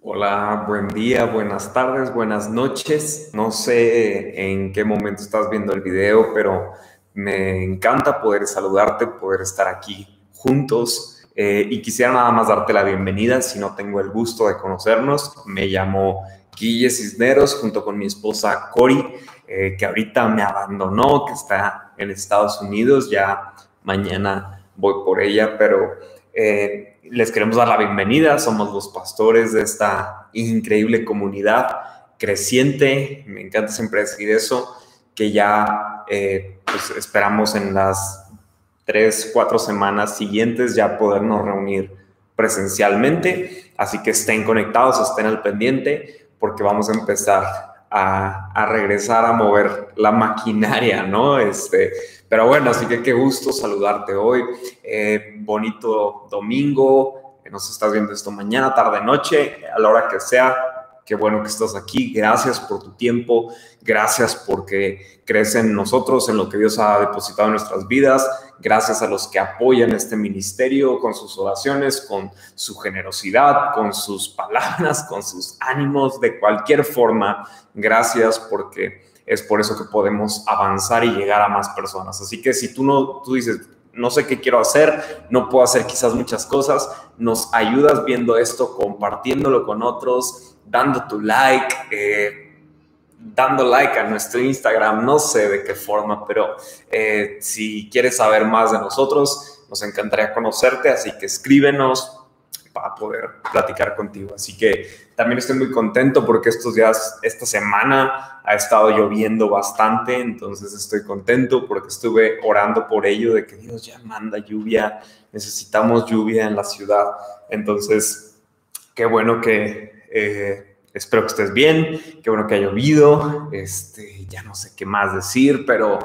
Hola, buen día, buenas tardes, buenas noches. No sé en qué momento estás viendo el video, pero me encanta poder saludarte, poder estar aquí juntos. Eh, y quisiera nada más darte la bienvenida, si no tengo el gusto de conocernos. Me llamo Guille Cisneros, junto con mi esposa Cori, eh, que ahorita me abandonó, que está en Estados Unidos. Ya mañana voy por ella, pero eh, les queremos dar la bienvenida. Somos los pastores de esta increíble comunidad creciente. Me encanta siempre decir eso, que ya eh, pues esperamos en las tres, cuatro semanas siguientes ya podernos reunir presencialmente. Así que estén conectados, estén al pendiente, porque vamos a empezar a, regresar a mover la maquinaria, ¿no? Este, pero bueno, así que qué gusto saludarte hoy. Eh, bonito domingo. Nos estás viendo esto mañana, tarde, noche, a la hora que sea. Qué bueno que estás aquí. Gracias por tu tiempo. Gracias porque crees en nosotros, en lo que Dios ha depositado en nuestras vidas. Gracias a los que apoyan este ministerio con sus oraciones, con su generosidad, con sus palabras, con sus ánimos, de cualquier forma. Gracias porque es por eso que podemos avanzar y llegar a más personas. Así que si tú no, tú dices, no sé qué quiero hacer, no puedo hacer quizás muchas cosas, nos ayudas viendo esto, compartiéndolo con otros, dando tu like, eh, dando like a nuestro Instagram, no sé de qué forma, pero eh, si quieres saber más de nosotros, nos encantaría conocerte, así que escríbenos, para poder platicar contigo. Así que también estoy muy contento porque estos días, esta semana ha estado lloviendo bastante, entonces estoy contento porque estuve orando por ello, de que Dios ya manda lluvia, necesitamos lluvia en la ciudad. Entonces, qué bueno que... Eh, espero que estés bien, qué bueno que ha llovido, este, ya no sé qué más decir, pero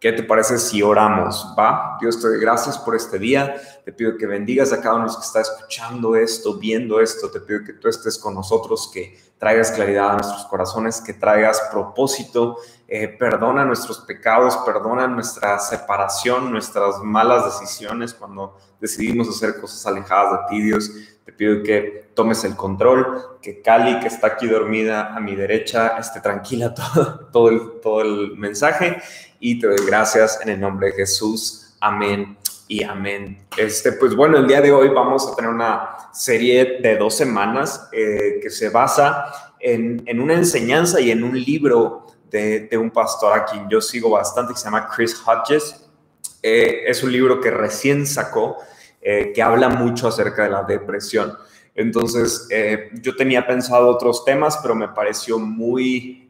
¿Qué te parece si oramos? Va, Dios te doy gracias por este día. Te pido que bendigas a cada uno de los que está escuchando esto, viendo esto. Te pido que tú estés con nosotros, que traigas claridad a nuestros corazones, que traigas propósito. Eh, perdona nuestros pecados, perdona nuestra separación, nuestras malas decisiones cuando decidimos hacer cosas alejadas de ti, Dios. Te pido que tomes el control, que Cali, que está aquí dormida a mi derecha, esté tranquila todo, todo, el, todo el mensaje y te doy gracias en el nombre de Jesús. Amén y amén. Este, pues bueno, el día de hoy vamos a tener una serie de dos semanas eh, que se basa en, en, una enseñanza y en un libro de, de, un pastor a quien yo sigo bastante que se llama Chris Hodges. Eh, es un libro que recién sacó eh, que habla mucho acerca de la depresión. Entonces, yo tenía pensado otros temas, pero me pareció muy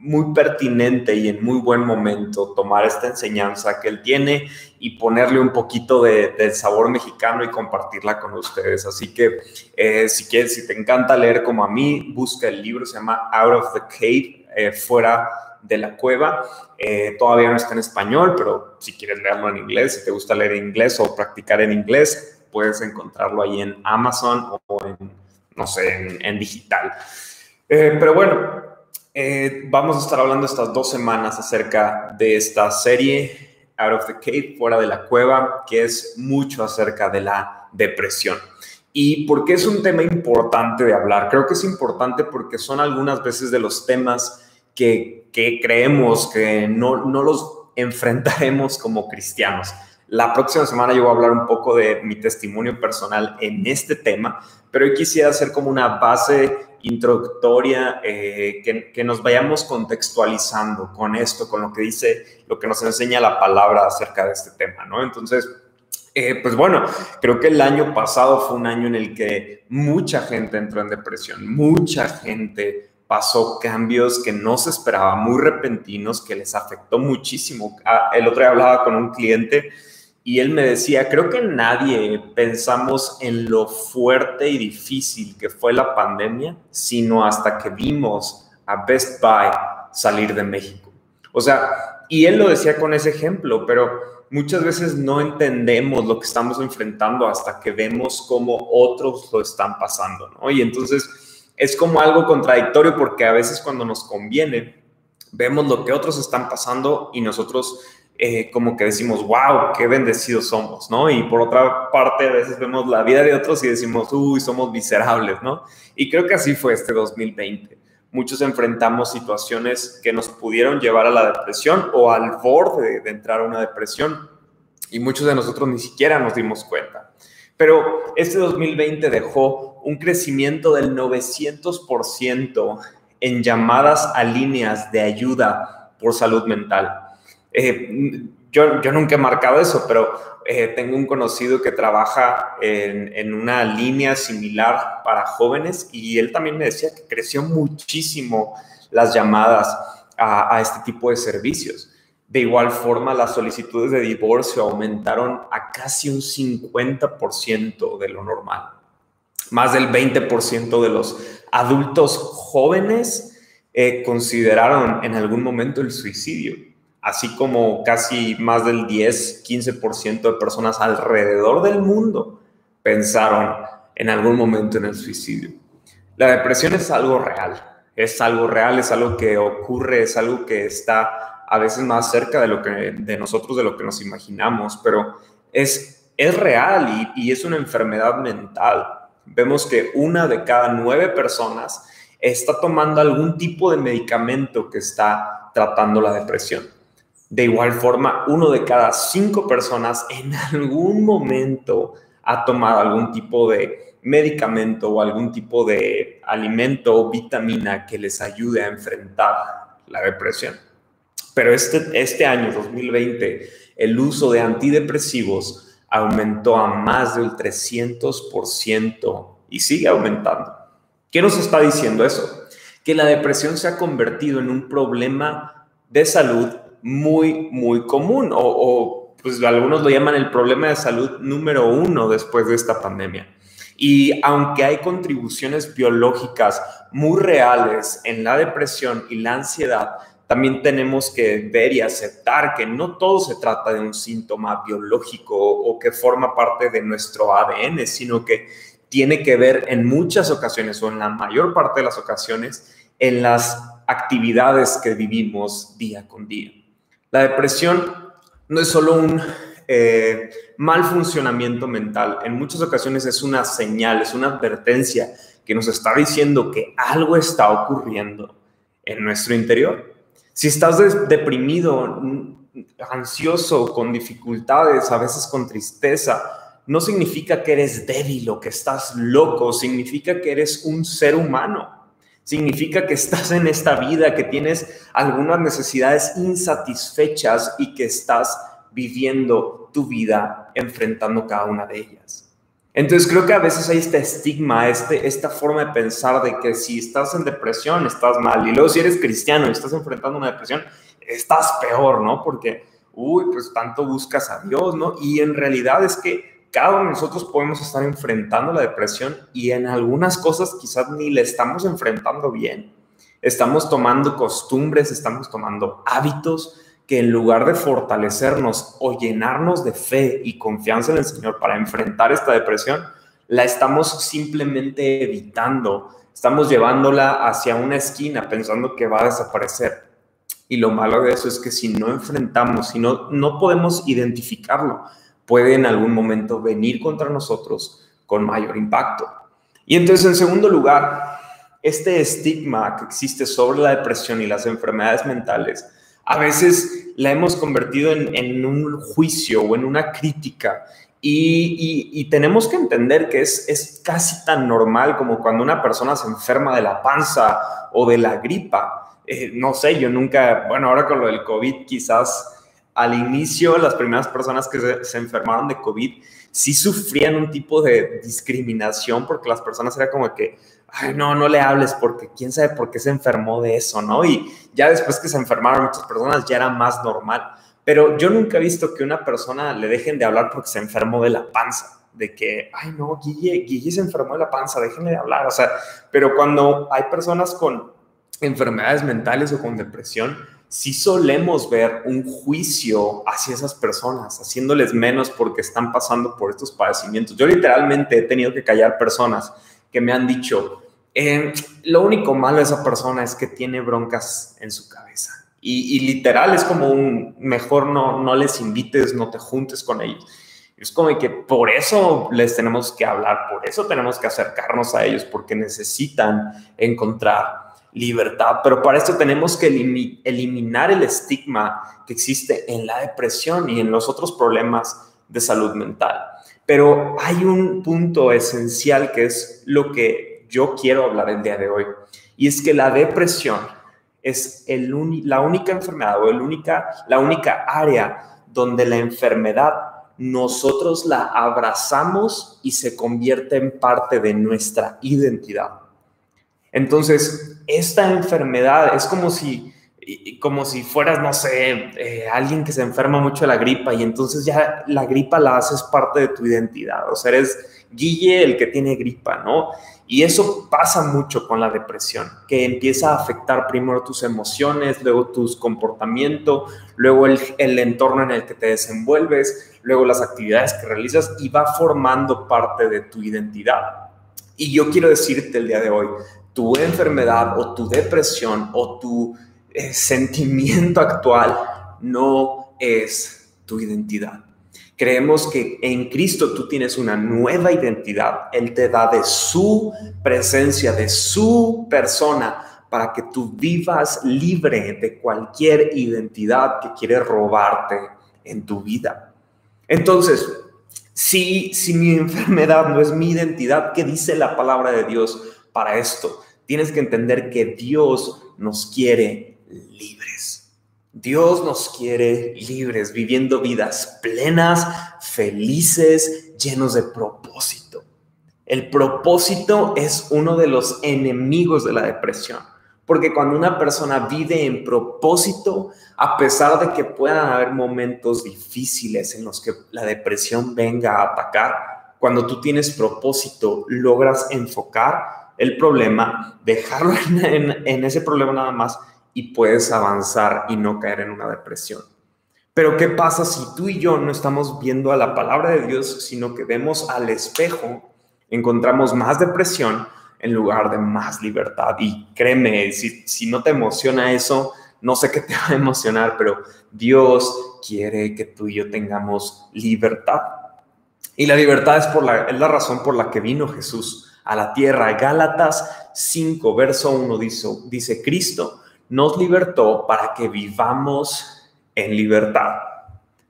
muy pertinente y en muy buen momento tomar esta enseñanza que él tiene y ponerle un poquito de, sabor mexicano y compartirla con ustedes. Así que eh, si quieres, si te encanta leer como a mí, busca el libro, se llama Out of the Cave, eh, fuera de la cueva. Eh, todavía no está en español, pero si quieres leerlo en inglés, si te gusta leer inglés o practicar en inglés, puedes encontrarlo ahí en Amazon o en, no sé, en, digital. pero bueno, eh, vamos a estar hablando estas dos semanas acerca de esta serie Out of the Cave, fuera de la cueva, que es mucho acerca de la depresión. ¿Y por qué es un tema importante de hablar? Creo que es importante porque son algunas veces de los temas que, que creemos que no, no los enfrentaremos como cristianos. La próxima semana yo voy a hablar un poco de mi testimonio personal en este tema, pero hoy quisiera hacer como una base introductoria, eh, que, nos vayamos contextualizando con esto, con lo que dice, lo que nos enseña la palabra acerca de este tema, ¿no? Entonces, eh, pues bueno, creo que el año pasado fue un año en el que mucha gente entró en depresión, mucha gente pasó cambios que no se esperaba, muy repentinos, que les afectó muchísimo. Ah, el otro día hablaba con un cliente y él me decía, creo que nadie pensamos en lo fuerte y difícil que fue la pandemia, sino hasta que vimos a Best Buy salir de México. O sea, y él lo decía con ese ejemplo, pero muchas veces no entendemos lo que estamos enfrentando hasta que vemos cómo otros lo están pasando, ¿no? Y entonces es como algo contradictorio porque a veces cuando nos conviene, vemos lo que otros están pasando y nosotros eh, como que decimos, wow, qué bendecidos somos, ¿no? Y por otra parte, a veces vemos la vida de otros y decimos, uy, somos miserables, ¿no? Y creo que así fue este 2020. Muchos enfrentamos situaciones que nos pudieron llevar a la depresión o al borde de entrar a una depresión y muchos de nosotros ni siquiera nos dimos cuenta. Pero este 2020 dejó un crecimiento del 900% en llamadas a líneas de ayuda por salud mental. Eh, yo, yo, nunca he marcado eso, pero eh, tengo un conocido que trabaja en, en, una línea similar para jóvenes y él también me decía que creció muchísimo las llamadas a, a este tipo de servicios. De igual forma, las solicitudes de divorcio aumentaron a casi un 50% de lo normal. Más del 20% de los adultos jóvenes eh, consideraron en algún momento el suicidio, así como casi más del 10-15% de personas alrededor del mundo pensaron en algún momento en el suicidio. La depresión es algo real, es algo real, es algo que ocurre, es algo que está a veces más cerca de, lo que, de nosotros de lo que nos imaginamos, pero es, es real y, y es una enfermedad mental. Vemos que una de cada nueve personas está tomando algún tipo de medicamento que está tratando la depresión. De igual forma, uno de cada cinco personas en algún momento ha tomado algún tipo de medicamento o algún tipo de alimento o vitamina que les ayude a enfrentar la depresión. Pero este, este año, 2020, el uso de antidepresivos aumentó a más del 300% y sigue aumentando. ¿Qué nos está diciendo eso? Que la depresión se ha convertido en un problema de salud muy, muy común o, pues algunos lo llaman el problema de salud número uno después de esta pandemia. Y aunque hay contribuciones biológicas muy reales en la depresión y la ansiedad, también tenemos que ver y aceptar que no todo se trata de un síntoma biológico o que forma parte de nuestro ADN, sino que tiene que ver en muchas ocasiones o en la mayor parte de las ocasiones en las actividades que vivimos día con día. La depresión no es solo un eh, mal funcionamiento mental, en muchas ocasiones es una señal, es una advertencia que nos está diciendo que algo está ocurriendo en nuestro interior. Si estás deprimido, ansioso, con dificultades, a veces con tristeza, no significa que eres débil o que estás loco, significa que eres un ser humano. Significa que estás en esta vida, que tienes algunas necesidades insatisfechas y que estás viviendo tu vida enfrentando cada una de ellas. Entonces creo que a veces hay este estigma, este, esta forma de pensar de que si estás en depresión estás mal y luego si eres cristiano y estás enfrentando una depresión, estás peor, ¿no? Porque, uy, pues tanto buscas a Dios, ¿no? Y en realidad es que cada uno de nosotros podemos estar enfrentando la depresión y en algunas cosas quizás ni le estamos enfrentando bien. Estamos tomando costumbres, estamos tomando hábitos, que en lugar de fortalecernos o llenarnos de fe y confianza en el Señor para enfrentar esta depresión, la estamos simplemente evitando, estamos llevándola hacia una esquina pensando que va a desaparecer. Y lo malo de eso es que si no enfrentamos, si no, no podemos identificarlo, puede en algún momento venir contra nosotros con mayor impacto. Y entonces, en segundo lugar, este estigma que existe sobre la depresión y las enfermedades mentales a veces la hemos convertido en, un juicio o en una crítica y, tenemos que entender que es, es, casi tan normal como cuando una persona se enferma de la panza o de la gripa. Eh, no sé, yo nunca, bueno, ahora con lo del COVID, quizás al inicio las primeras personas que se, se enfermaron de COVID sí sufrían un tipo de discriminación porque las personas era como que, ay, no, no le hables porque quién sabe por qué se enfermó de eso, ¿no? Y ya después que se enfermaron muchas personas ya era más normal. Pero yo nunca he visto que una persona le dejen de hablar porque se enfermó de la panza, de que, ay, no, Guille, Guille se enfermó de la panza, déjenle de hablar, o sea, pero cuando hay personas con enfermedades mentales o con depresión, sí solemos ver un juicio hacia esas personas, haciéndoles menos porque están pasando por estos padecimientos. Yo literalmente he tenido que callar personas que me han dicho, eh, lo único malo de esa persona es que tiene broncas en su cabeza. Y, literal es como un, mejor no, no les invites, no te juntes con ellos. Es como que por eso les tenemos que hablar, por eso tenemos que acercarnos a ellos, porque necesitan encontrar libertad. Pero para esto tenemos que eliminar el estigma que existe en la depresión y en los otros problemas de salud mental. Pero hay un punto esencial que es lo que yo quiero hablar el día de hoy. Y es que la depresión es el la única enfermedad o el única, la única área donde la enfermedad nosotros la abrazamos y se convierte en parte de nuestra identidad. Entonces, esta enfermedad es como si, como si fueras, no sé, eh, alguien que se enferma mucho de la gripa y entonces ya la gripa la haces parte de tu identidad. O sea, eres Guille el que tiene gripa, ¿no? Y eso pasa mucho con la depresión, que empieza a afectar primero tus emociones, luego tus comportamientos, luego el, el, entorno en el que te desenvuelves, luego las actividades que realizas y va formando parte de tu identidad. Y yo quiero decirte el día de hoy, tu enfermedad o tu depresión o tu sentimiento actual no es tu identidad. Creemos que en Cristo tú tienes una nueva identidad. Él te da de su presencia, de su persona, para que tú vivas libre de cualquier identidad que quiere robarte en tu vida. Entonces, si, si mi enfermedad no es mi identidad, ¿qué dice la palabra de Dios para esto? Tienes que entender que Dios nos quiere libres. Dios nos quiere libres, viviendo vidas plenas, felices, llenos de propósito. El propósito es uno de los enemigos de la depresión, porque cuando una persona vive en propósito, a pesar de que puedan haber momentos difíciles en los que la depresión venga a atacar, cuando tú tienes propósito, logras enfocar el problema, dejarlo en, ese problema nada más y puedes avanzar y no caer en una depresión. Pero ¿qué pasa si tú y yo no estamos viendo a la palabra de Dios, sino que vemos al espejo, encontramos más depresión en lugar de más libertad? Y créeme, si, si no te emociona eso, no sé qué te va a emocionar, pero Dios quiere que tú y yo tengamos libertad. Y la libertad es, por la, es la razón por la que vino Jesús a la tierra. Gálatas 5, verso 1 dice, dice Cristo nos libertó para que vivamos en libertad.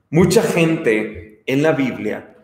Mucha gente en la Biblia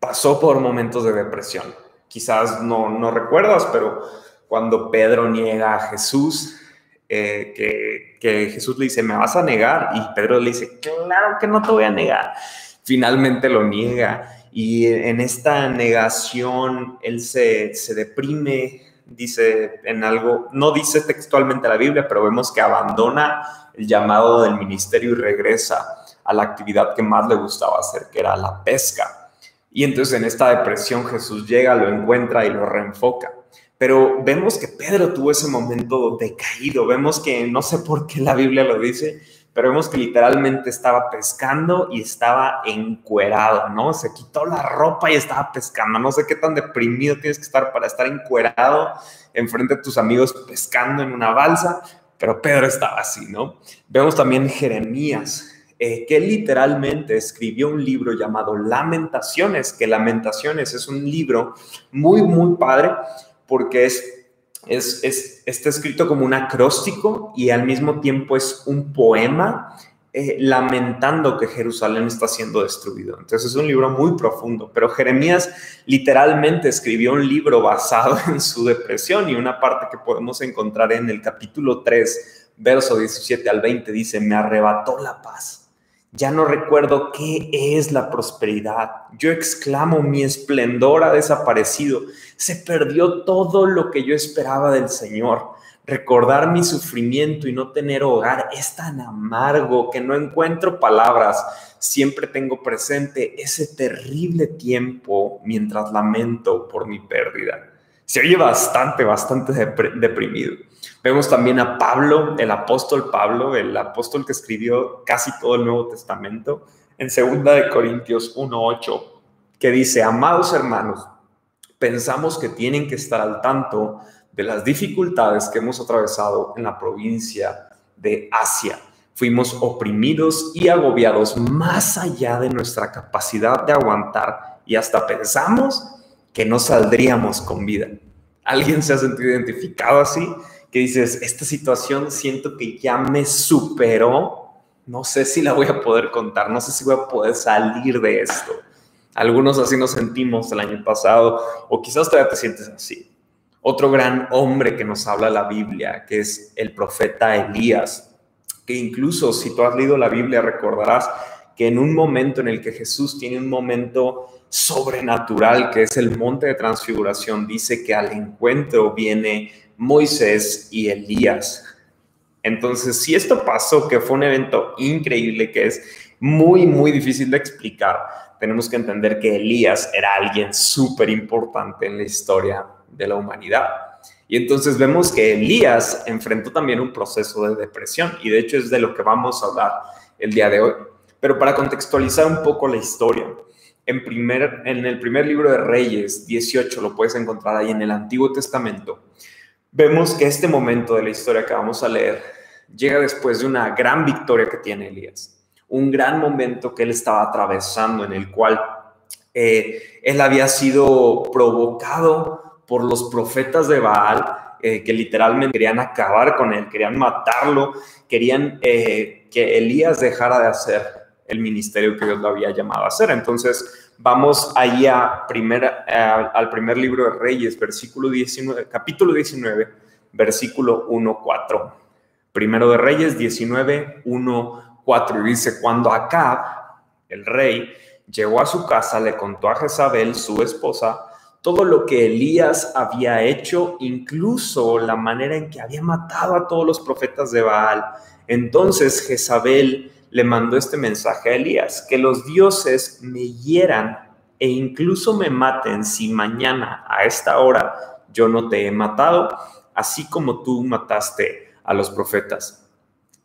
pasó por momentos de depresión. Quizás no, no recuerdas, pero cuando Pedro niega a Jesús, eh, que, que Jesús le dice, me vas a negar, y Pedro le dice, claro que no te voy a negar. Finalmente lo niega y en esta negación él se, se deprime, dice en algo, no dice textualmente la Biblia, pero vemos que abandona el llamado del ministerio y regresa a la actividad que más le gustaba hacer, que era la pesca. Y entonces en esta depresión Jesús llega, lo encuentra y lo reenfoca. Pero vemos que Pedro tuvo ese momento decaído, vemos que no sé por qué la Biblia lo dice, pero vemos que literalmente estaba pescando y estaba encuerado, ¿no? Se quitó la ropa y estaba pescando. No sé qué tan deprimido tienes que estar para estar encuerado enfrente de tus amigos pescando en una balsa, pero Pedro estaba así, ¿no? Vemos también Jeremías, eh, que literalmente escribió un libro llamado Lamentaciones, que Lamentaciones es un libro muy, muy padre porque es es, está escrito como un acróstico y al mismo tiempo es un poema eh, lamentando que Jerusalén está siendo destruido. Entonces es un libro muy profundo, pero Jeremías literalmente escribió un libro basado en su depresión y una parte que podemos encontrar en el capítulo 3, verso 17 al 20 dice, me arrebató la paz ya no recuerdo qué es la prosperidad. Yo exclamo, mi esplendor ha desaparecido. Se perdió todo lo que yo esperaba del Señor. Recordar mi sufrimiento y no tener hogar es tan amargo que no encuentro palabras. Siempre tengo presente ese terrible tiempo mientras lamento por mi pérdida. Se oye bastante, bastante deprimido. Vemos también a Pablo, el apóstol Pablo, el apóstol que escribió casi todo el Nuevo Testamento, en 2 de Corintios 1:8, que dice, "Amados hermanos, pensamos que tienen que estar al tanto de las dificultades que hemos atravesado en la provincia de Asia. Fuimos oprimidos y agobiados más allá de nuestra capacidad de aguantar y hasta pensamos que no saldríamos con vida. ¿Alguien se ha sentido identificado así? Que dices, esta situación siento que ya me superó, no sé si la voy a poder contar, no sé si voy a poder salir de esto. Algunos así nos sentimos el año pasado, o quizás todavía te sientes así. Otro gran hombre que nos habla la Biblia, que es el profeta Elías, que incluso si tú has leído la Biblia recordarás que en un momento en el que Jesús tiene un momento sobrenatural, que es el monte de transfiguración, dice que al encuentro viene Moisés y Elías. Entonces, si esto pasó, que fue un evento increíble, que es muy, muy difícil de explicar, tenemos que entender que Elías era alguien súper importante en la historia de la humanidad. Y entonces vemos que Elías enfrentó también un proceso de depresión y de hecho es de lo que vamos a hablar el día de hoy. Pero para contextualizar un poco la historia, en, primer, en el primer libro de Reyes 18, lo puedes encontrar ahí en el Antiguo Testamento, vemos que este momento de la historia que vamos a leer llega después de una gran victoria que tiene Elías, un gran momento que él estaba atravesando en el cual eh, él había sido provocado por los profetas de Baal, eh, que literalmente querían acabar con él, querían matarlo, querían eh, que Elías dejara de hacer el ministerio que Dios lo había llamado a hacer. Entonces, vamos ahí a al primer libro de Reyes, versículo 19, capítulo 19, versículo 1, 4. Primero de Reyes 19, 1, 4. Y dice, cuando Acab, el rey, llegó a su casa, le contó a Jezabel, su esposa, todo lo que Elías había hecho, incluso la manera en que había matado a todos los profetas de Baal. Entonces Jezabel le mandó este mensaje a Elías, que los dioses me hieran e incluso me maten si mañana a esta hora yo no te he matado, así como tú mataste a los profetas.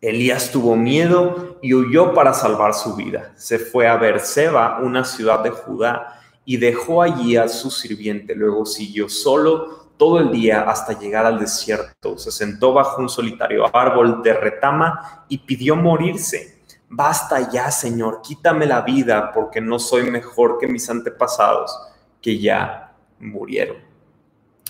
Elías tuvo miedo y huyó para salvar su vida. Se fue a Berseba, una ciudad de Judá, y dejó allí a su sirviente. Luego siguió solo todo el día hasta llegar al desierto. Se sentó bajo un solitario árbol de retama y pidió morirse. Basta ya, Señor, quítame la vida porque no soy mejor que mis antepasados que ya murieron.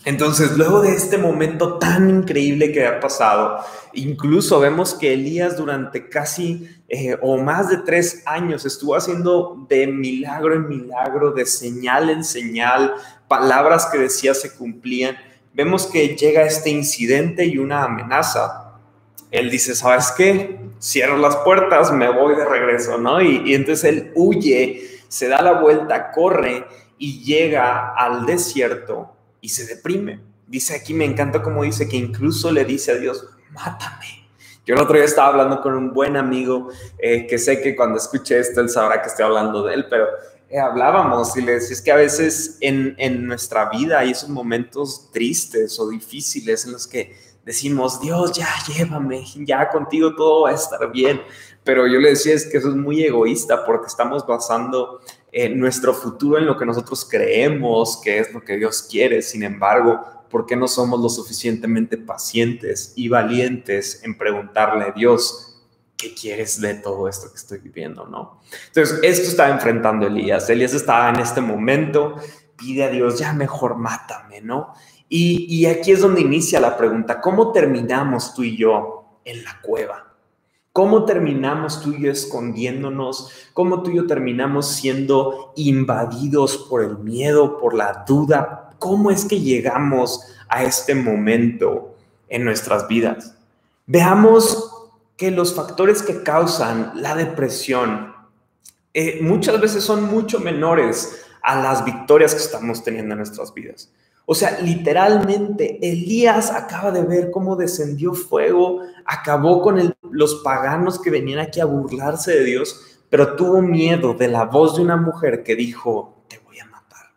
Entonces, luego de este momento tan increíble que ha pasado, incluso vemos que Elías durante casi eh, o más de tres años estuvo haciendo de milagro en milagro, de señal en señal, palabras que decía se cumplían. Vemos que llega este incidente y una amenaza. Él dice, ¿sabes qué? Cierro las puertas, me voy de regreso, ¿no? Y, y entonces él huye, se da la vuelta, corre y llega al desierto y se deprime. Dice aquí, me encanta como dice que incluso le dice a Dios, mátame. Yo el otro día estaba hablando con un buen amigo eh, que sé que cuando escuche esto él sabrá que estoy hablando de él, pero eh, hablábamos y le decía, es que a veces en, en nuestra vida hay esos momentos tristes o difíciles en los que decimos, Dios, ya llévame, ya contigo todo va a estar bien. Pero yo le decía, es que eso es muy egoísta porque estamos basando nuestro futuro en lo que nosotros creemos que es lo que Dios quiere. Sin embargo, ¿por qué no somos lo suficientemente pacientes y valientes en preguntarle a Dios, ¿qué quieres de todo esto que estoy viviendo? ¿no? Entonces, esto estaba enfrentando Elías. Elías estaba en este momento, pide a Dios, ya mejor mátame, ¿no? Y, aquí es donde inicia la pregunta, ¿cómo terminamos tú y yo en la cueva? ¿Cómo terminamos tú y yo escondiéndonos? ¿Cómo tú y yo terminamos siendo invadidos por el miedo, por la duda? ¿Cómo es que llegamos a este momento en nuestras vidas? Veamos que los factores que causan la depresión eh, muchas veces son mucho menores a las victorias que estamos teniendo en nuestras vidas. O sea, literalmente Elías acaba de ver cómo descendió fuego, acabó con los paganos que venían aquí a burlarse de Dios, pero tuvo miedo de la voz de una mujer que dijo, te voy a matar.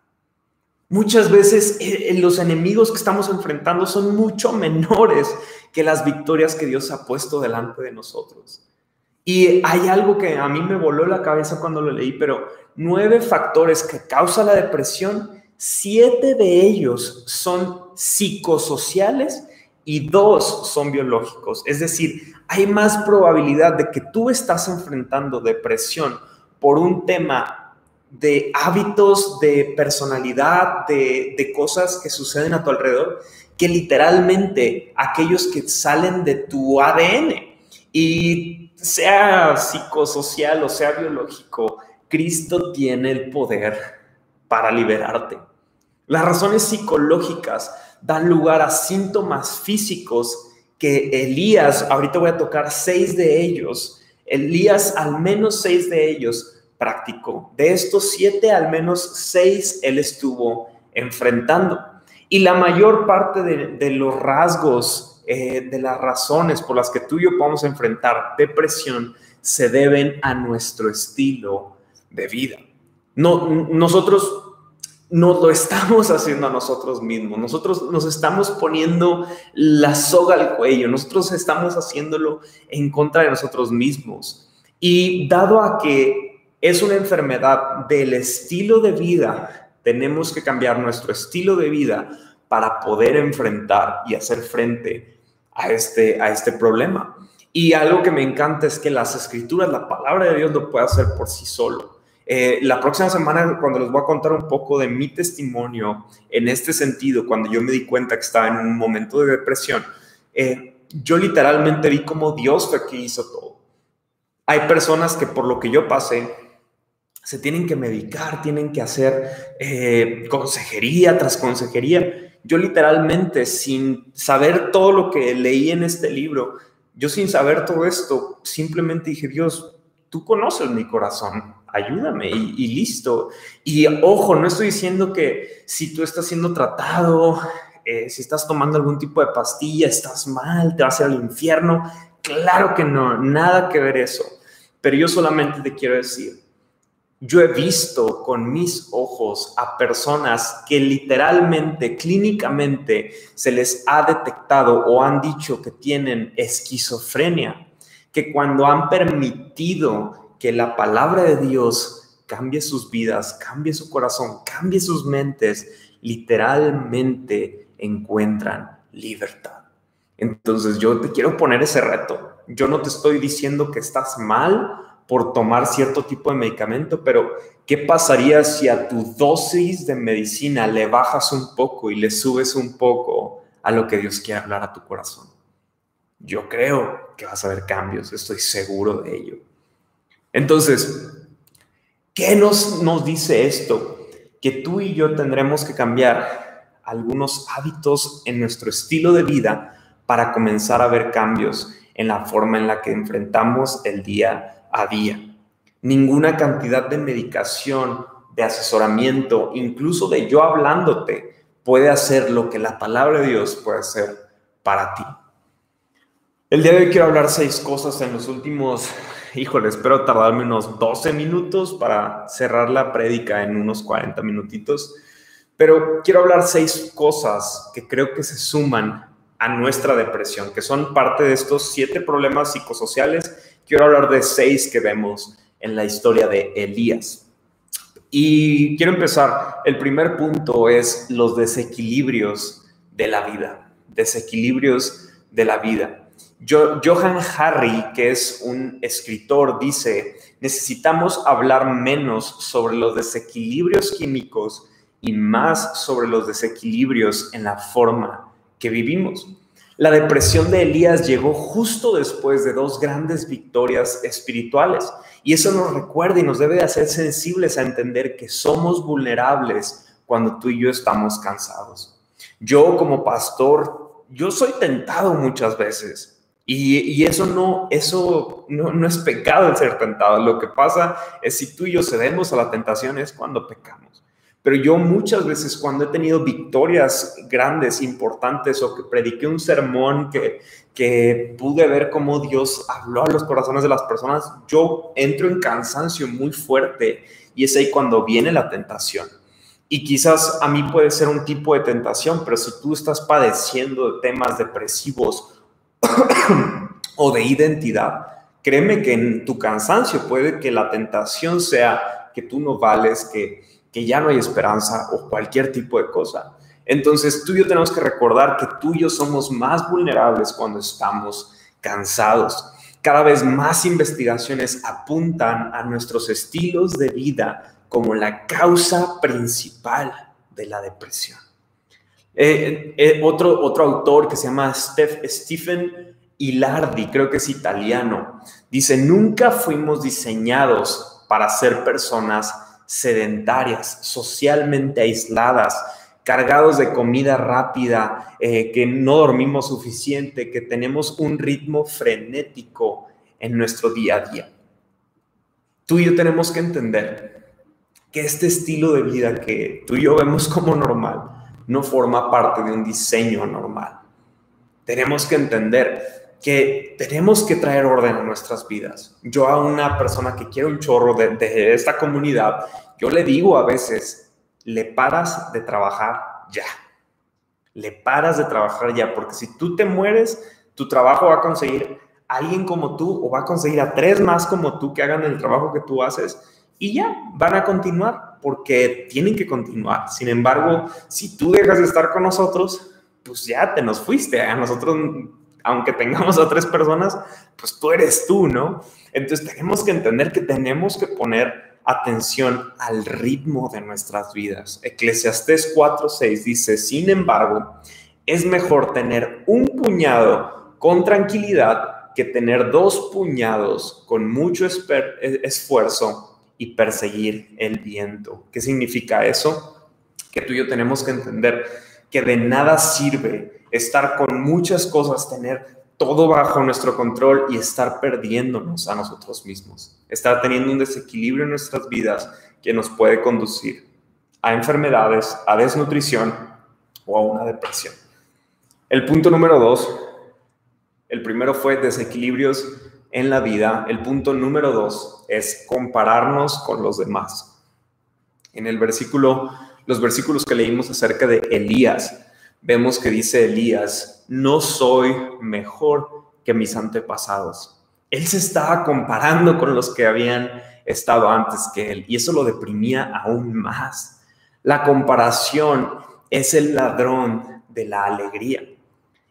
Muchas veces eh, eh, los enemigos que estamos enfrentando son mucho menores que las victorias que Dios ha puesto delante de nosotros. Y hay algo que a mí me voló la cabeza cuando lo leí, pero nueve factores que causan la depresión Siete de ellos son psicosociales y dos son biológicos. Es decir, hay más probabilidad de que tú estás enfrentando depresión por un tema de hábitos, de personalidad, de, de cosas que suceden a tu alrededor, que literalmente aquellos que salen de tu ADN. Y sea psicosocial o sea biológico, Cristo tiene el poder para liberarte. Las razones psicológicas dan lugar a síntomas físicos que Elías, ahorita voy a tocar seis de ellos, Elías al menos seis de ellos practicó. De estos siete, al menos seis él estuvo enfrentando. Y la mayor parte de, los rasgos, eh, de las razones por las que tú y yo podemos enfrentar depresión, se deben a nuestro estilo de vida. No, nosotros no lo estamos haciendo a nosotros mismos. Nosotros nos estamos poniendo la soga al cuello. Nosotros estamos haciéndolo en contra de nosotros mismos. Y dado a que es una enfermedad del estilo de vida, tenemos que cambiar nuestro estilo de vida para poder enfrentar y hacer frente a este, a este problema. Y algo que me encanta es que las escrituras, la palabra de Dios lo puede hacer por sí solo. Eh, la próxima semana, cuando les voy a contar un poco de mi testimonio en este sentido, cuando yo me di cuenta que estaba en un momento de depresión, eh, yo literalmente vi cómo Dios fue que hizo todo. Hay personas que por lo que yo pasé, se tienen que medicar, tienen que hacer eh, consejería tras consejería. Yo literalmente, sin saber todo lo que leí en este libro, yo sin saber todo esto, simplemente dije, Dios, tú conoces mi corazón, ayúdame y, listo. Y ojo, no estoy diciendo que si tú estás siendo tratado, eh, si estás tomando algún tipo de pastilla, estás mal, te vas a ir al infierno. Claro que no, nada que ver eso. Pero yo solamente te quiero decir, yo he visto con mis ojos a personas que literalmente, clínicamente, se les ha detectado o han dicho que tienen esquizofrenia, que cuando han permitido que la palabra de Dios cambie sus vidas, cambie su corazón, cambie sus mentes, literalmente encuentran libertad. Entonces yo te quiero poner ese reto. Yo no te estoy diciendo que estás mal por tomar cierto tipo de medicamento, pero ¿qué pasaría si a tu dosis de medicina le bajas un poco y le subes un poco a lo que Dios quiere hablar a tu corazón? Yo creo que vas a ver cambios, estoy seguro de ello. Entonces, ¿qué nos, nos dice esto? Que tú y yo tendremos que cambiar algunos hábitos en nuestro estilo de vida para comenzar a ver cambios en la forma en la que enfrentamos el día a día. Ninguna cantidad de medicación, de asesoramiento, incluso de yo hablándote, puede hacer lo que la palabra de Dios puede hacer para ti. El día de hoy quiero hablar seis cosas en los últimos híjole, espero tardarme unos 12 minutos para cerrar la prédica en unos 40 minutitos, pero quiero hablar seis cosas que creo que se suman a nuestra depresión, que son parte de estos siete problemas psicosociales. Quiero hablar de seis que vemos en la historia de Elías. Y quiero empezar. El primer punto es los desequilibrios de la vida. Desequilibrios de la vida. Johan Harry, que es un escritor, dice, necesitamos hablar menos sobre los desequilibrios químicos y más sobre los desequilibrios en la forma que vivimos. La depresión de Elías llegó justo después de dos grandes victorias espirituales y eso nos recuerda y nos debe hacer sensibles a entender que somos vulnerables cuando tú y yo estamos cansados. Yo como pastor, yo soy tentado muchas veces y, eso, no, eso no, no, es pecado el ser tentado. Lo que pasa es si tú y yo cedemos a la tentación es cuando pecamos. Pero yo muchas veces cuando he tenido victorias grandes, importantes, o que prediqué un sermón que, que pude ver cómo Dios habló a los corazones de las personas, yo entro en cansancio muy fuerte y es ahí cuando viene la tentación. Y quizás a mí puede ser un tipo de tentación, pero si tú estás padeciendo de temas depresivos, o de identidad, créeme que en tu cansancio puede que la tentación sea que tú no vales, que, que ya no hay esperanza o cualquier tipo de cosa. Entonces tú y yo tenemos que recordar que tú y yo somos más vulnerables cuando estamos cansados. Cada vez más investigaciones apuntan a nuestros estilos de vida como la causa principal de la depresión. Eh, eh, otro, otro autor que se llama Stephen Hilardi, creo que es italiano, dice, nunca fuimos diseñados para ser personas sedentarias, socialmente aisladas, cargados de comida rápida, eh, que no dormimos suficiente, que tenemos un ritmo frenético en nuestro día a día. Tú y yo tenemos que entender que este estilo de vida que tú y yo vemos como normal no forma parte de un diseño normal. Tenemos que entender que tenemos que traer orden a nuestras vidas. Yo a una persona que quiere un chorro de, esta comunidad, yo le digo a veces, le paras de trabajar ya. Le paras de trabajar ya, porque si tú te mueres, tu trabajo va a conseguir a alguien como tú o va a conseguir a tres más como tú que hagan el trabajo que tú haces y ya van a continuar porque tienen que continuar. Sin embargo, si tú dejas de estar con nosotros, pues ya te nos fuiste. A nosotros, aunque tengamos a tres personas, pues tú eres tú, ¿no? Entonces tenemos que entender que tenemos que poner atención al ritmo de nuestras vidas. Eclesiastés 4:6 dice, sin embargo, es mejor tener un puñado con tranquilidad que tener dos puñados con mucho esfuerzo y perseguir el viento. ¿Qué significa eso? Que tú y yo tenemos que entender que de nada sirve estar con muchas cosas, tener todo bajo nuestro control y estar perdiéndonos a nosotros mismos, estar teniendo un desequilibrio en nuestras vidas que nos puede conducir a enfermedades, a desnutrición o a una depresión. El punto número dos, el primero fue desequilibrios en la vida, el punto número dos es compararnos con los demás. En el versículo, los versículos que leímos acerca de Elías, vemos que dice Elías, no soy mejor que mis antepasados. Él se estaba comparando con los que habían estado antes que él y eso lo deprimía aún más. La comparación es el ladrón de la alegría.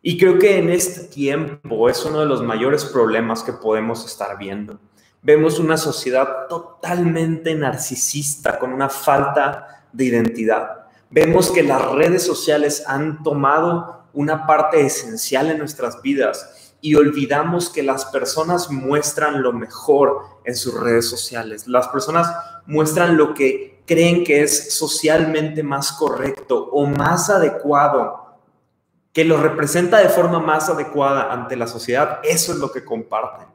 Y creo que en este tiempo es uno de los mayores problemas que podemos estar viendo. Vemos una sociedad totalmente narcisista, con una falta de identidad vemos que las redes sociales han tomado una parte esencial en nuestras vidas y olvidamos que las personas muestran lo mejor en sus redes sociales. Las personas muestran lo que creen que es socialmente más correcto o más adecuado, que lo representa de forma más adecuada ante la sociedad. Eso es lo que comparten.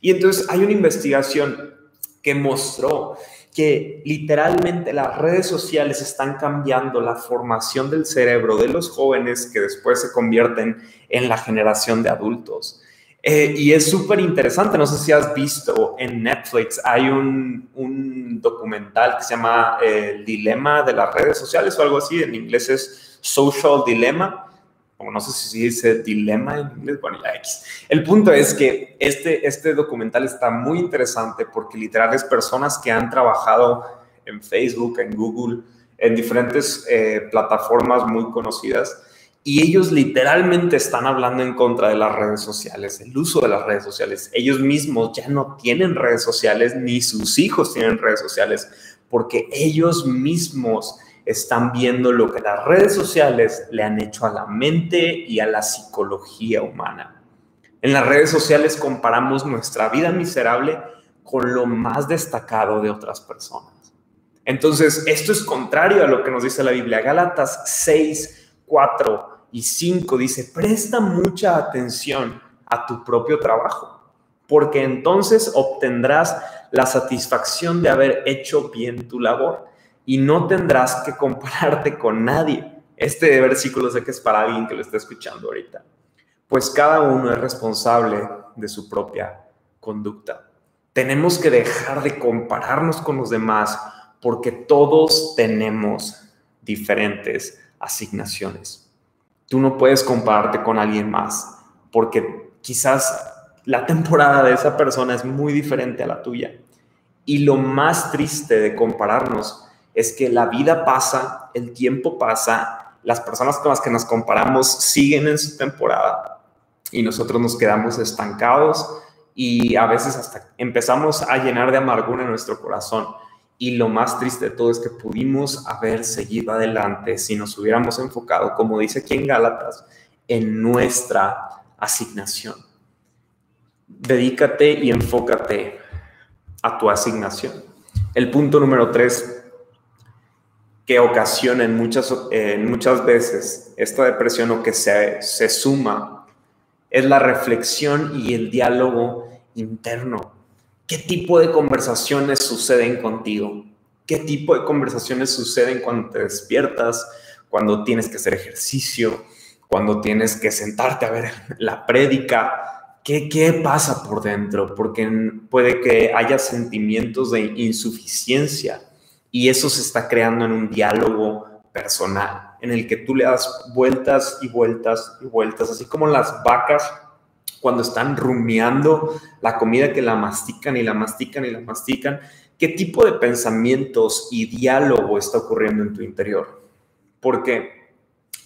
Y entonces hay una investigación que mostró que literalmente las redes sociales están cambiando la formación del cerebro de los jóvenes que después se convierten en la generación de adultos. Eh, y es súper interesante, no sé si has visto en Netflix, hay un, un documental que se llama eh, El Dilema de las redes sociales o algo así, en inglés es Social Dilemma, como no sé si dice dilema en inglés, bueno, ya X. El punto es que este, este documental está muy interesante porque literal es personas que han trabajado en Facebook, en Google, en diferentes eh, plataformas muy conocidas y ellos literalmente están hablando en contra de las redes sociales, el uso de las redes sociales. Ellos mismos ya no tienen redes sociales ni sus hijos tienen redes sociales porque ellos mismos están viendo lo que las redes sociales le han hecho a la mente y a la psicología humana. En las redes sociales comparamos nuestra vida miserable con lo más destacado de otras personas. Entonces, esto es contrario a lo que nos dice la Biblia. Gálatas 6, 4 y 5 dice, presta mucha atención a tu propio trabajo, porque entonces obtendrás la satisfacción de haber hecho bien tu labor y no tendrás que compararte con nadie. Este versículo sé que es para alguien que lo está escuchando ahorita. Pues cada uno es responsable de su propia conducta. Tenemos que dejar de compararnos con los demás porque todos tenemos diferentes asignaciones. Tú no puedes compararte con alguien más porque quizás la temporada de esa persona es muy diferente a la tuya. Y lo más triste de compararnos es que la vida pasa, el tiempo pasa, las personas con las que nos comparamos siguen en su temporada y nosotros nos quedamos estancados y a veces hasta empezamos a llenar de amargura nuestro corazón. Y lo más triste de todo es que pudimos haber seguido adelante si nos hubiéramos enfocado, como dice aquí en Gálatas, en nuestra asignación. Dedícate y enfócate a tu asignación. El punto número tres que ocasiona en muchas, muchas veces esta depresión o que se, se suma es la reflexión y el diálogo interno. ¿Qué tipo de conversaciones suceden contigo? ¿Qué tipo de conversaciones suceden cuando te despiertas, cuando tienes que hacer ejercicio, cuando tienes que sentarte a ver la prédica? ¿Qué, ¿Qué pasa por dentro? Porque puede que haya sentimientos de insuficiencia y eso se está creando en un diálogo personal, en el que tú le das vueltas y vueltas y vueltas, así como las vacas cuando están rumiando la comida que la mastican y la mastican y la mastican, ¿qué tipo de pensamientos y diálogo está ocurriendo en tu interior? Porque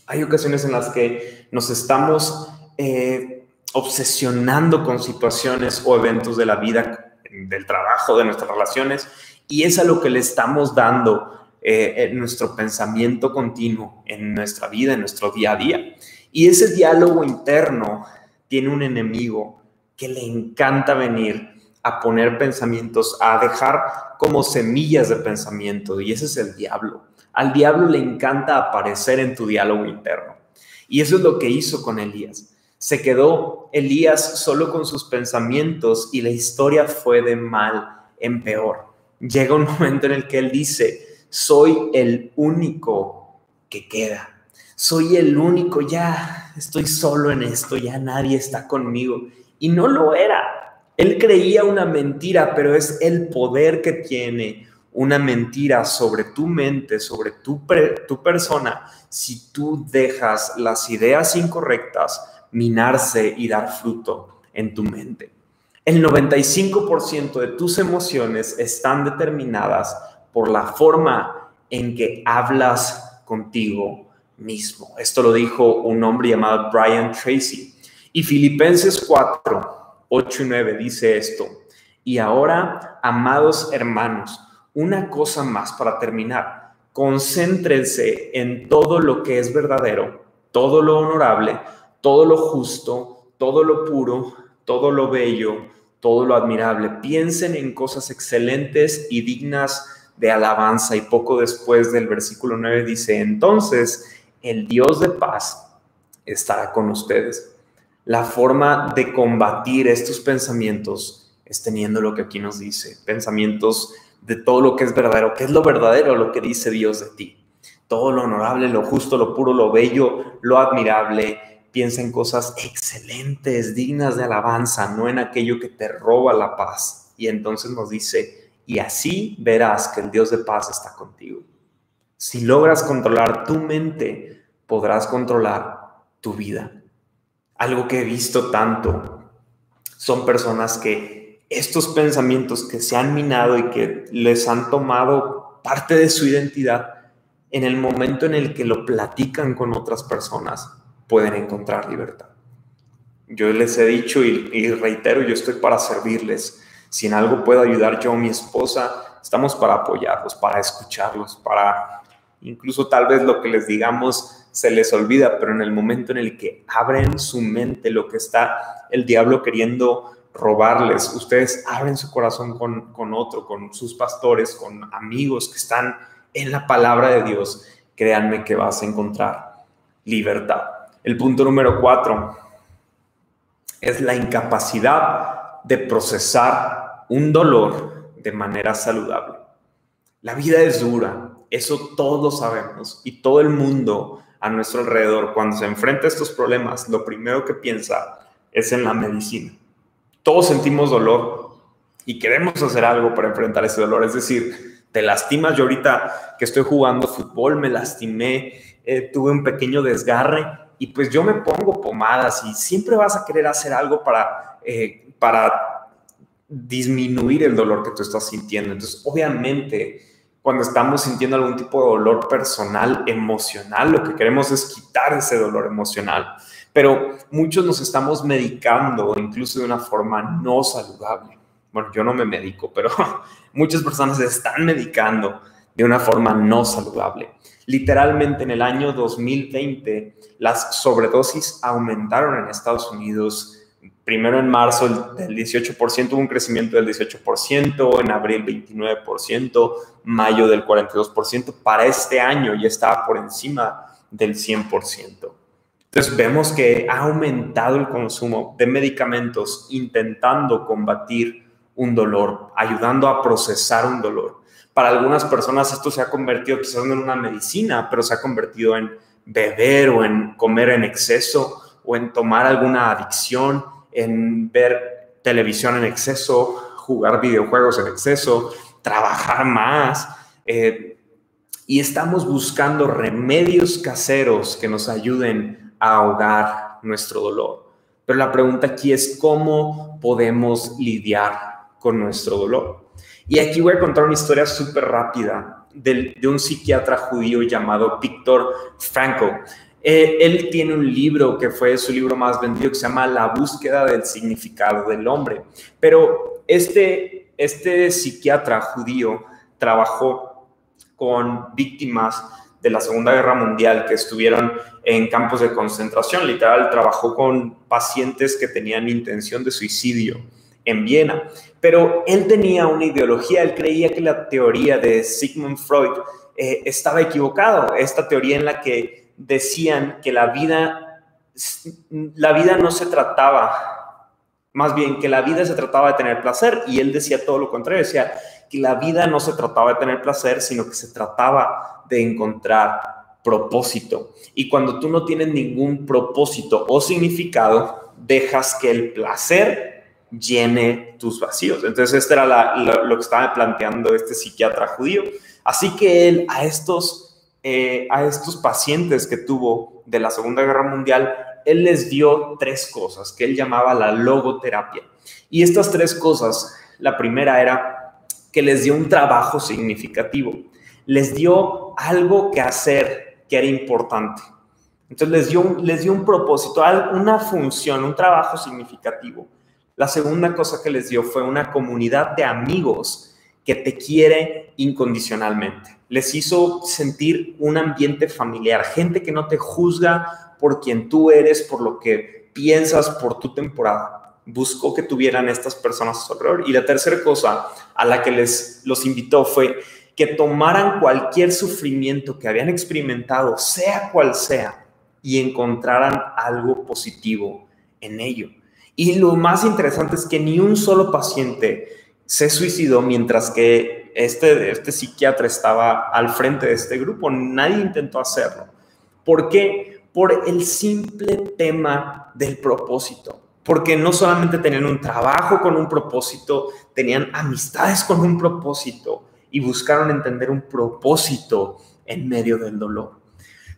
hay ocasiones en las que nos estamos eh, obsesionando con situaciones o eventos de la vida, del trabajo, de nuestras relaciones, y es a lo que le estamos dando eh, en nuestro pensamiento continuo, en nuestra vida, en nuestro día a día. Y ese diálogo interno tiene un enemigo que le encanta venir a poner pensamientos, a dejar como semillas de pensamiento, y ese es el diablo. Al diablo le encanta aparecer en tu diálogo interno. Y eso es lo que hizo con Elías. Se quedó Elías solo con sus pensamientos y la historia fue de mal en peor. Llega un momento en el que él dice, soy el único que queda. Soy el único, ya estoy solo en esto, ya nadie está conmigo. Y no lo era. Él creía una mentira, pero es el poder que tiene una mentira sobre tu mente, sobre tu, tu persona, si tú dejas las ideas incorrectas minarse y dar fruto en tu mente. El 95% de tus emociones están determinadas por la forma en que hablas contigo mismo. Esto lo dijo un hombre llamado Brian Tracy. Y Filipenses 4, 8 y 9 dice esto. Y ahora, amados hermanos, una cosa más para terminar. Concéntrense en todo lo que es verdadero, todo lo honorable, todo lo justo, todo lo puro, todo lo bello, todo lo admirable. Piensen en cosas excelentes y dignas de alabanza. Y poco después del versículo 9 dice, entonces el Dios de paz estará con ustedes. La forma de combatir estos pensamientos es teniendo lo que aquí nos dice, pensamientos de todo lo que es verdadero. ¿Qué es lo verdadero? Lo que dice Dios de ti. Todo lo honorable, lo justo, lo puro, lo bello, lo admirable. Piensa en cosas excelentes, dignas de alabanza, no en aquello que te roba la paz. Y entonces nos dice, y así verás que el Dios de paz está contigo. Si logras controlar tu mente, podrás controlar tu vida. Algo que he visto tanto son personas que estos pensamientos que se han minado y que les han tomado parte de su identidad, en el momento en el que lo platican con otras personas, pueden encontrar libertad. Yo les he dicho y, reitero, yo estoy para servirles. Si en algo puedo ayudar yo o mi esposa, estamos para apoyarlos, para escucharlos, para Incluso tal vez lo que les digamos se les olvida, pero en el momento en el que abren su mente, lo que está el diablo queriendo robarles, ustedes abren su corazón con, con otro, con sus pastores, con amigos que están en la palabra de Dios, créanme que vas a encontrar libertad. El punto número cuatro es la incapacidad de procesar un dolor de manera saludable. La vida es dura, eso todos sabemos y todo el mundo a nuestro alrededor cuando se enfrenta a estos problemas, lo primero que piensa es en la medicina. Todos sentimos dolor y queremos hacer algo para enfrentar ese dolor. Es decir, te lastimas. Yo ahorita que estoy jugando fútbol me lastimé, eh, tuve un pequeño desgarre y pues yo me pongo pomadas y siempre vas a querer hacer algo para, eh, para disminuir el dolor que tú estás sintiendo. Entonces, obviamente, cuando estamos sintiendo algún tipo de dolor personal, emocional, lo que queremos es quitar ese dolor emocional. Pero muchos nos estamos medicando incluso de una forma no saludable. Bueno, yo no me medico, pero muchas personas se están medicando de una forma no saludable. Literalmente en el año 2020 las sobredosis aumentaron en Estados Unidos. Primero en marzo del 18% hubo un crecimiento del 18%, en abril 29%, mayo del 42%. Para este año ya estaba por encima del 100%. Entonces vemos que ha aumentado el consumo de medicamentos intentando combatir un dolor, ayudando a procesar un dolor. Para algunas personas esto se ha convertido quizás en una medicina, pero se ha convertido en beber o en comer en exceso o en tomar alguna adicción, en ver televisión en exceso, jugar videojuegos en exceso, trabajar más. Eh, y estamos buscando remedios caseros que nos ayuden a ahogar nuestro dolor. Pero la pregunta aquí es cómo podemos lidiar con nuestro dolor. Y aquí voy a contar una historia súper rápida de, un psiquiatra judío llamado Víctor Frankl. Eh, él tiene un libro que fue su libro más vendido que se llama La búsqueda del significado del hombre. Pero este, este psiquiatra judío trabajó con víctimas de la Segunda Guerra Mundial que estuvieron en campos de concentración. Literal, trabajó con pacientes que tenían intención de suicidio en Viena. Pero él tenía una ideología, él creía que la teoría de Sigmund Freud eh, estaba equivocado, esta teoría en la que decían que la vida, la vida no se trataba, más bien que la vida se trataba de tener placer, y él decía todo lo contrario, decía que la vida no se trataba de tener placer, sino que se trataba de encontrar propósito. Y cuando tú no tienes ningún propósito o significado, dejas que el placer llene tus vacíos. Entonces, esto era lo, que estaba planteando este psiquiatra judío. Así que él a estos, eh, a estos pacientes que tuvo de la Segunda Guerra Mundial, él les dio tres cosas que él llamaba la logoterapia. Y estas tres cosas, la primera era que les dio un trabajo significativo, les dio algo que hacer que era importante. Entonces les dio, les dio un propósito, una función, un trabajo significativo. La segunda cosa que les dio fue una comunidad de amigos que te quiere incondicionalmente. Les hizo sentir un ambiente familiar, gente que no te juzga por quien tú eres, por lo que piensas, por tu temporada. Buscó que tuvieran estas personas a su alrededor. Y la tercera cosa a la que les los invitó fue que tomaran cualquier sufrimiento que habían experimentado, sea cual sea, y encontraran algo positivo en ello. Y lo más interesante es que ni un solo paciente se suicidó mientras que este, este psiquiatra estaba al frente de este grupo. Nadie intentó hacerlo. ¿Por qué? Por el simple tema del propósito. Porque no solamente tenían un trabajo con un propósito, tenían amistades con un propósito y buscaron entender un propósito en medio del dolor.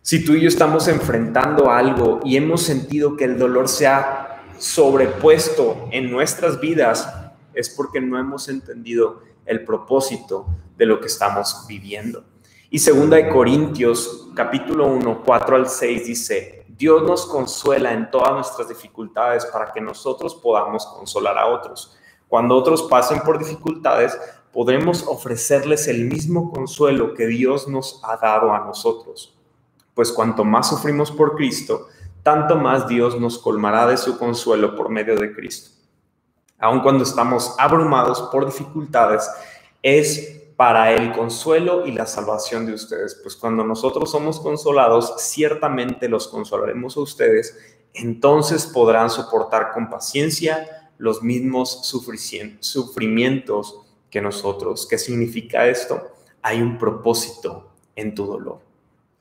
Si tú y yo estamos enfrentando algo y hemos sentido que el dolor se ha sobrepuesto en nuestras vidas es porque no hemos entendido el propósito de lo que estamos viviendo. Y segunda de Corintios, capítulo 1, 4 al 6 dice, Dios nos consuela en todas nuestras dificultades para que nosotros podamos consolar a otros. Cuando otros pasen por dificultades, podremos ofrecerles el mismo consuelo que Dios nos ha dado a nosotros. Pues cuanto más sufrimos por Cristo, tanto más Dios nos colmará de su consuelo por medio de Cristo. Aun cuando estamos abrumados por dificultades, es para el consuelo y la salvación de ustedes, pues cuando nosotros somos consolados, ciertamente los consolaremos a ustedes, entonces podrán soportar con paciencia los mismos sufrimientos que nosotros. ¿Qué significa esto? Hay un propósito en tu dolor.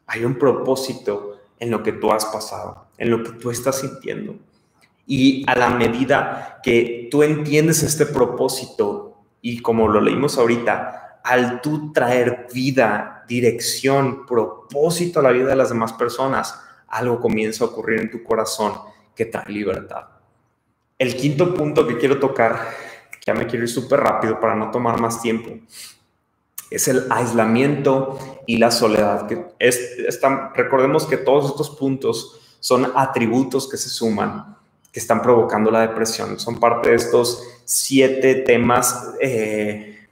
Hay un propósito en lo que tú has pasado, en lo que tú estás sintiendo. Y a la medida que tú entiendes este propósito y como lo leímos ahorita, al tú traer vida, dirección, propósito a la vida de las demás personas, algo comienza a ocurrir en tu corazón que trae libertad. El quinto punto que quiero tocar, ya me quiero ir súper rápido para no tomar más tiempo, es el aislamiento y la soledad. Que recordemos que todos estos puntos son atributos que se suman, que están provocando la depresión. Son parte de estos siete temas eh,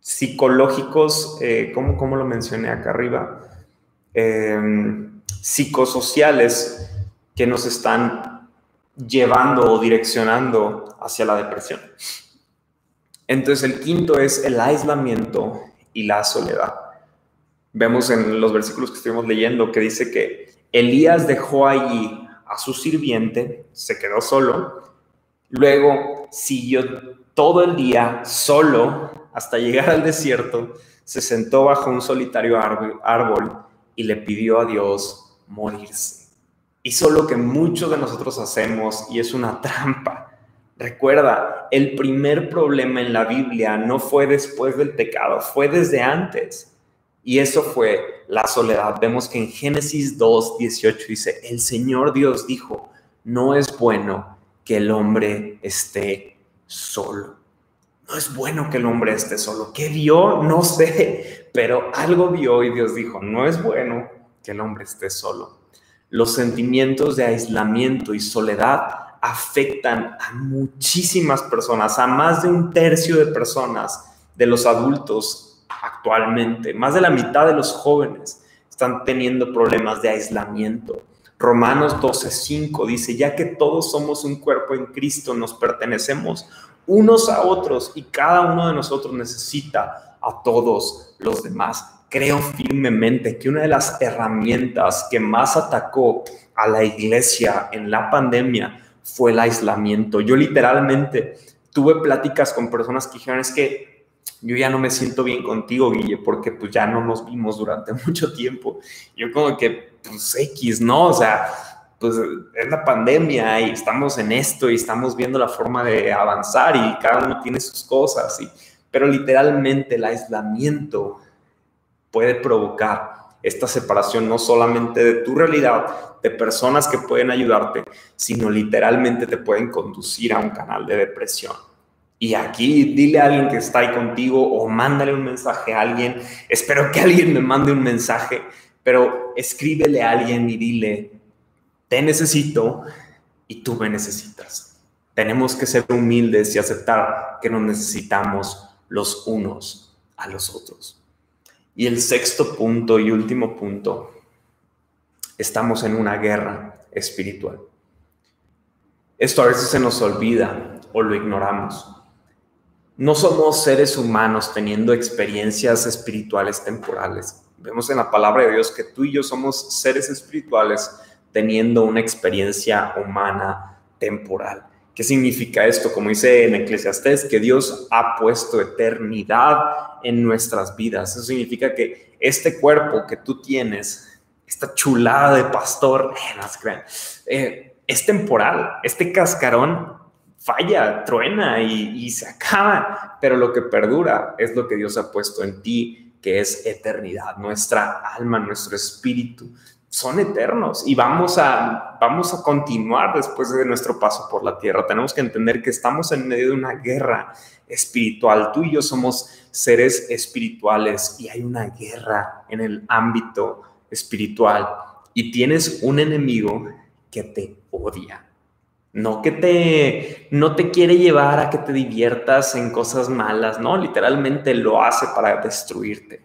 psicológicos, eh, ¿cómo, lo mencioné acá arriba? Em, psicosociales que nos están llevando o direccionando hacia la depresión. Entonces el quinto es el aislamiento y la soledad. Vemos en los versículos que estuvimos leyendo que dice que Elías dejó allí a su sirviente, se quedó solo, luego siguió todo el día solo hasta llegar al desierto, se sentó bajo un solitario árbol y le pidió a Dios morirse. Hizo lo que muchos de nosotros hacemos y es una trampa. Recuerda, el primer problema en la Biblia no fue después del pecado, fue desde antes. Y eso fue la soledad. Vemos que en Génesis 2, 18 dice, el Señor Dios dijo, no es bueno que el hombre esté solo. No es bueno que el hombre esté solo. ¿Qué vio? No sé, pero algo vio y Dios dijo, no es bueno que el hombre esté solo. Los sentimientos de aislamiento y soledad afectan a muchísimas personas, a más de un tercio de personas, de los adultos actualmente. Más de la mitad de los jóvenes están teniendo problemas de aislamiento. Romanos 12:5 dice, ya que todos somos un cuerpo en Cristo, nos pertenecemos unos a otros y cada uno de nosotros necesita a todos los demás. Creo firmemente que una de las herramientas que más atacó a la iglesia en la pandemia fue el aislamiento. Yo literalmente tuve pláticas con personas que dijeron, es que yo ya no me siento bien contigo, Guille, porque pues ya no nos vimos durante mucho tiempo. Yo como que, pues X, ¿no? O sea, pues es la pandemia y estamos en esto y estamos viendo la forma de avanzar y cada uno tiene sus cosas, y, pero literalmente el aislamiento puede provocar esta separación no solamente de tu realidad, de personas que pueden ayudarte, sino literalmente te pueden conducir a un canal de depresión. Y aquí dile a alguien que está ahí contigo o mándale un mensaje a alguien. Espero que alguien me mande un mensaje, pero escríbele a alguien y dile, te necesito y tú me necesitas. Tenemos que ser humildes y aceptar que nos necesitamos los unos a los otros. Y el sexto punto y último punto, estamos en una guerra espiritual. Esto a veces se nos olvida o lo ignoramos no somos seres humanos teniendo experiencias espirituales temporales. Vemos en la palabra de Dios que tú y yo somos seres espirituales teniendo una experiencia humana temporal. ¿Qué significa esto? Como dice en Eclesiastés, que Dios ha puesto eternidad en nuestras vidas. Eso significa que este cuerpo que tú tienes, esta chulada de pastor, eh, es temporal. Este cascarón falla, truena y, se acaba, pero lo que perdura es lo que Dios ha puesto en ti, que es eternidad. Nuestra alma, nuestro espíritu son eternos y vamos a, vamos a continuar después de nuestro paso por la tierra. Tenemos que entender que estamos en medio de una guerra espiritual. Tú y yo somos seres espirituales y hay una guerra en el ámbito espiritual y tienes un enemigo que te odia no que te, no te quiere llevar a que te diviertas en cosas malas, no, literalmente lo hace para destruirte.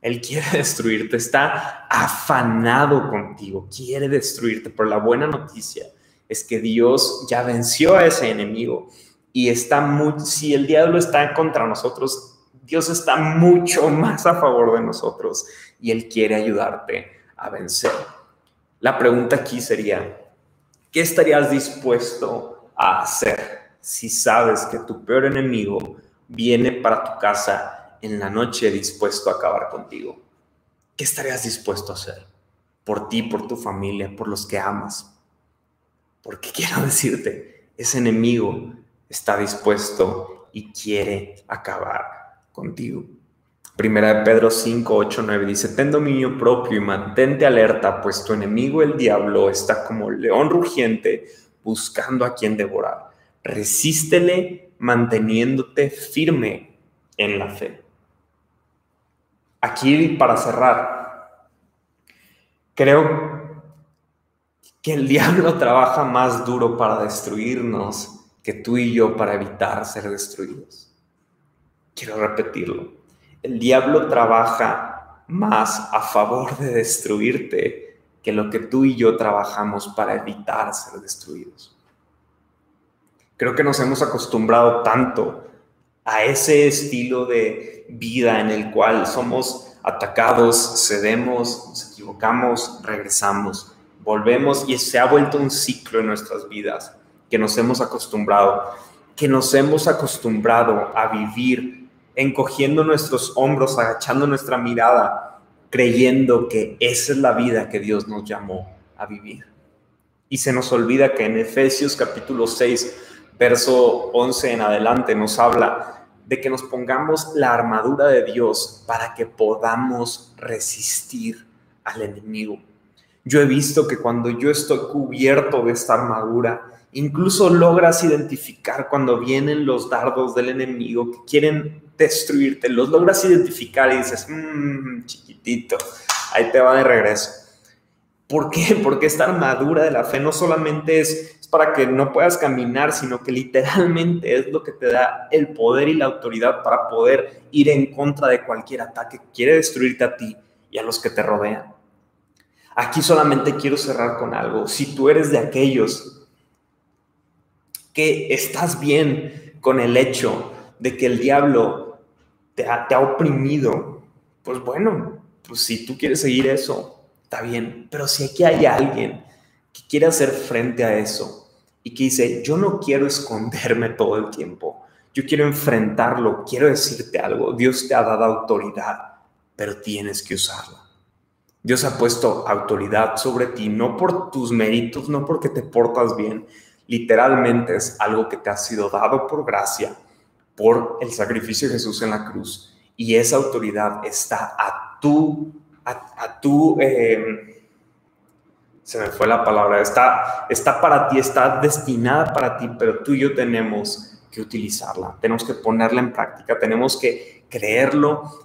Él quiere destruirte, está afanado contigo, quiere destruirte, pero la buena noticia es que Dios ya venció a ese enemigo y está muy, si el diablo está contra nosotros, Dios está mucho más a favor de nosotros y Él quiere ayudarte a vencer. La pregunta aquí sería, ¿Qué estarías dispuesto a hacer si sabes que tu peor enemigo viene para tu casa en la noche dispuesto a acabar contigo? ¿Qué estarías dispuesto a hacer? Por ti, por tu familia, por los que amas. Porque quiero decirte, ese enemigo está dispuesto y quiere acabar contigo. Primera de Pedro 5, 8, 9 dice, ten dominio propio y mantente alerta, pues tu enemigo el diablo está como león rugiente buscando a quien devorar. Resístele manteniéndote firme en la fe. aquí para cerrar, creo que el diablo trabaja más duro para destruirnos que tú y yo para evitar ser destruidos. Quiero repetirlo. El diablo trabaja más a favor de destruirte que lo que tú y yo trabajamos para evitar ser destruidos. Creo que nos hemos acostumbrado tanto a ese estilo de vida en el cual somos atacados, cedemos, nos equivocamos, regresamos, volvemos y se ha vuelto un ciclo en nuestras vidas que nos hemos acostumbrado, que nos hemos acostumbrado a vivir encogiendo nuestros hombros, agachando nuestra mirada, creyendo que esa es la vida que Dios nos llamó a vivir. Y se nos olvida que en Efesios capítulo 6, verso 11 en adelante nos habla de que nos pongamos la armadura de Dios para que podamos resistir al enemigo. Yo he visto que cuando yo estoy cubierto de esta armadura, incluso logras identificar cuando vienen los dardos del enemigo que quieren destruirte, los logras identificar y dices, mmm, chiquitito, ahí te va de regreso. ¿Por qué? Porque esta armadura de la fe no solamente es para que no puedas caminar, sino que literalmente es lo que te da el poder y la autoridad para poder ir en contra de cualquier ataque que quiere destruirte a ti y a los que te rodean. Aquí solamente quiero cerrar con algo. Si tú eres de aquellos que estás bien con el hecho de que el diablo te ha, oprimido, pues bueno, pues si tú quieres seguir eso, está bien. Pero si aquí hay alguien que quiere hacer frente a eso y que dice, yo no quiero esconderme todo el tiempo, yo quiero enfrentarlo, quiero decirte algo, Dios te ha dado autoridad, pero tienes que usarla. Dios ha puesto autoridad sobre ti, no por tus méritos, no porque te portas bien, literalmente es algo que te ha sido dado por gracia, por el sacrificio de Jesús en la cruz. Y esa autoridad está a tu, a, tu, eh, se me fue la palabra, está, está para ti, está destinada para ti, pero tú y yo tenemos que utilizarla, tenemos que ponerla en práctica, tenemos que creerlo,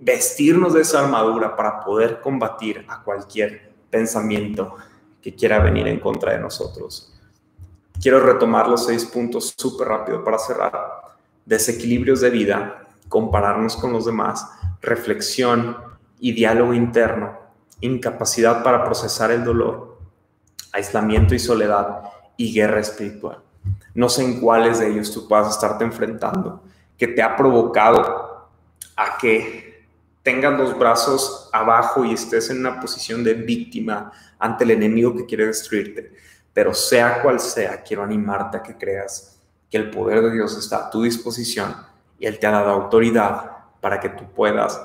vestirnos de esa armadura para poder combatir a cualquier pensamiento que quiera venir en contra de nosotros. Quiero retomar los seis puntos súper rápido para cerrar. Desequilibrios de vida, compararnos con los demás, reflexión y diálogo interno incapacidad para procesar el dolor, aislamiento y soledad y guerra espiritual. No sé en cuáles de ellos tú puedas estarte enfrentando, que te ha provocado a que tengas los brazos abajo y estés en una posición de víctima ante el enemigo que quiere destruirte. Pero sea cual sea, quiero animarte a que creas que el poder de Dios está a tu disposición y Él te ha dado autoridad para que tú puedas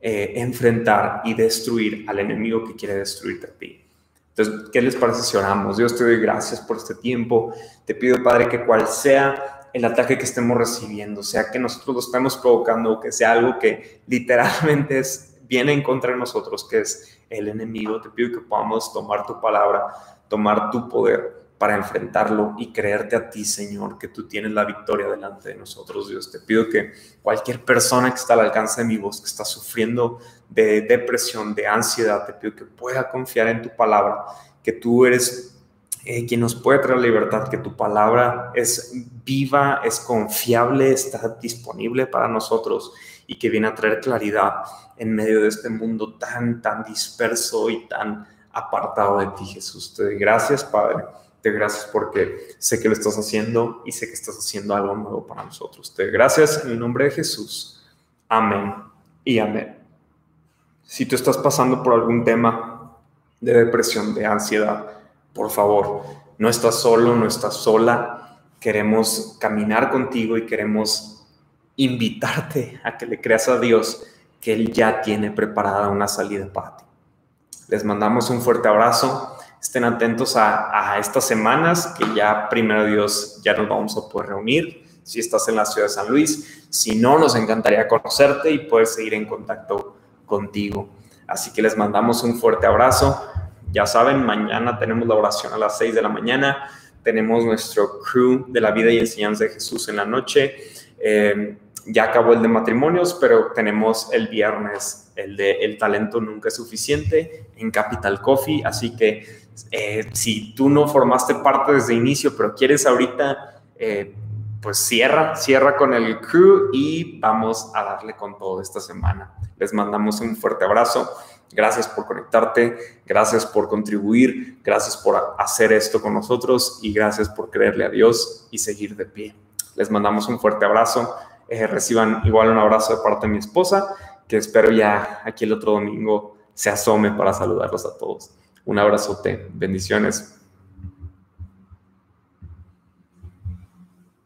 eh, enfrentar y destruir al enemigo que quiere destruirte a ti. Entonces, ¿qué les parece si oramos? Dios te doy gracias por este tiempo. Te pido, Padre, que cual sea el ataque que estemos recibiendo, sea que nosotros lo estemos provocando que sea algo que literalmente es, viene en contra de nosotros, que es el enemigo, te pido que podamos tomar tu palabra, tomar tu poder para enfrentarlo y creerte a ti, Señor, que tú tienes la victoria delante de nosotros, Dios. Te pido que cualquier persona que está al alcance de mi voz, que está sufriendo de depresión, de ansiedad, te pido que pueda confiar en tu palabra, que tú eres eh, quien nos puede traer libertad, que tu palabra es viva, es confiable, está disponible para nosotros y que viene a traer claridad en medio de este mundo tan, tan disperso y tan apartado de ti, Jesús. Te doy gracias, Padre gracias porque sé que lo estás haciendo y sé que estás haciendo algo nuevo para nosotros. Te gracias en el nombre de Jesús. Amén y amén. Si tú estás pasando por algún tema de depresión, de ansiedad, por favor, no estás solo, no estás sola. Queremos caminar contigo y queremos invitarte a que le creas a Dios que Él ya tiene preparada una salida para ti. Les mandamos un fuerte abrazo estén atentos a, estas semanas que ya primero Dios ya nos vamos a poder reunir. Si estás en la ciudad de San Luis, si no, nos encantaría conocerte y poder seguir en contacto contigo. Así que les mandamos un fuerte abrazo. Ya saben, mañana tenemos la oración a las 6 de la mañana. Tenemos nuestro crew de la vida y enseñanza de Jesús en la noche. Eh, ya acabó el de matrimonios, pero tenemos el viernes el de El talento nunca es suficiente en Capital Coffee. Así que eh, si tú no formaste parte desde inicio, pero quieres ahorita, eh, pues cierra, cierra con el crew y vamos a darle con todo esta semana. Les mandamos un fuerte abrazo. Gracias por conectarte, gracias por contribuir, gracias por hacer esto con nosotros y gracias por creerle a Dios y seguir de pie. Les mandamos un fuerte abrazo. Eh, reciban igual un abrazo de parte de mi esposa, que espero ya aquí el otro domingo se asome para saludarlos a todos. Un abrazote, bendiciones.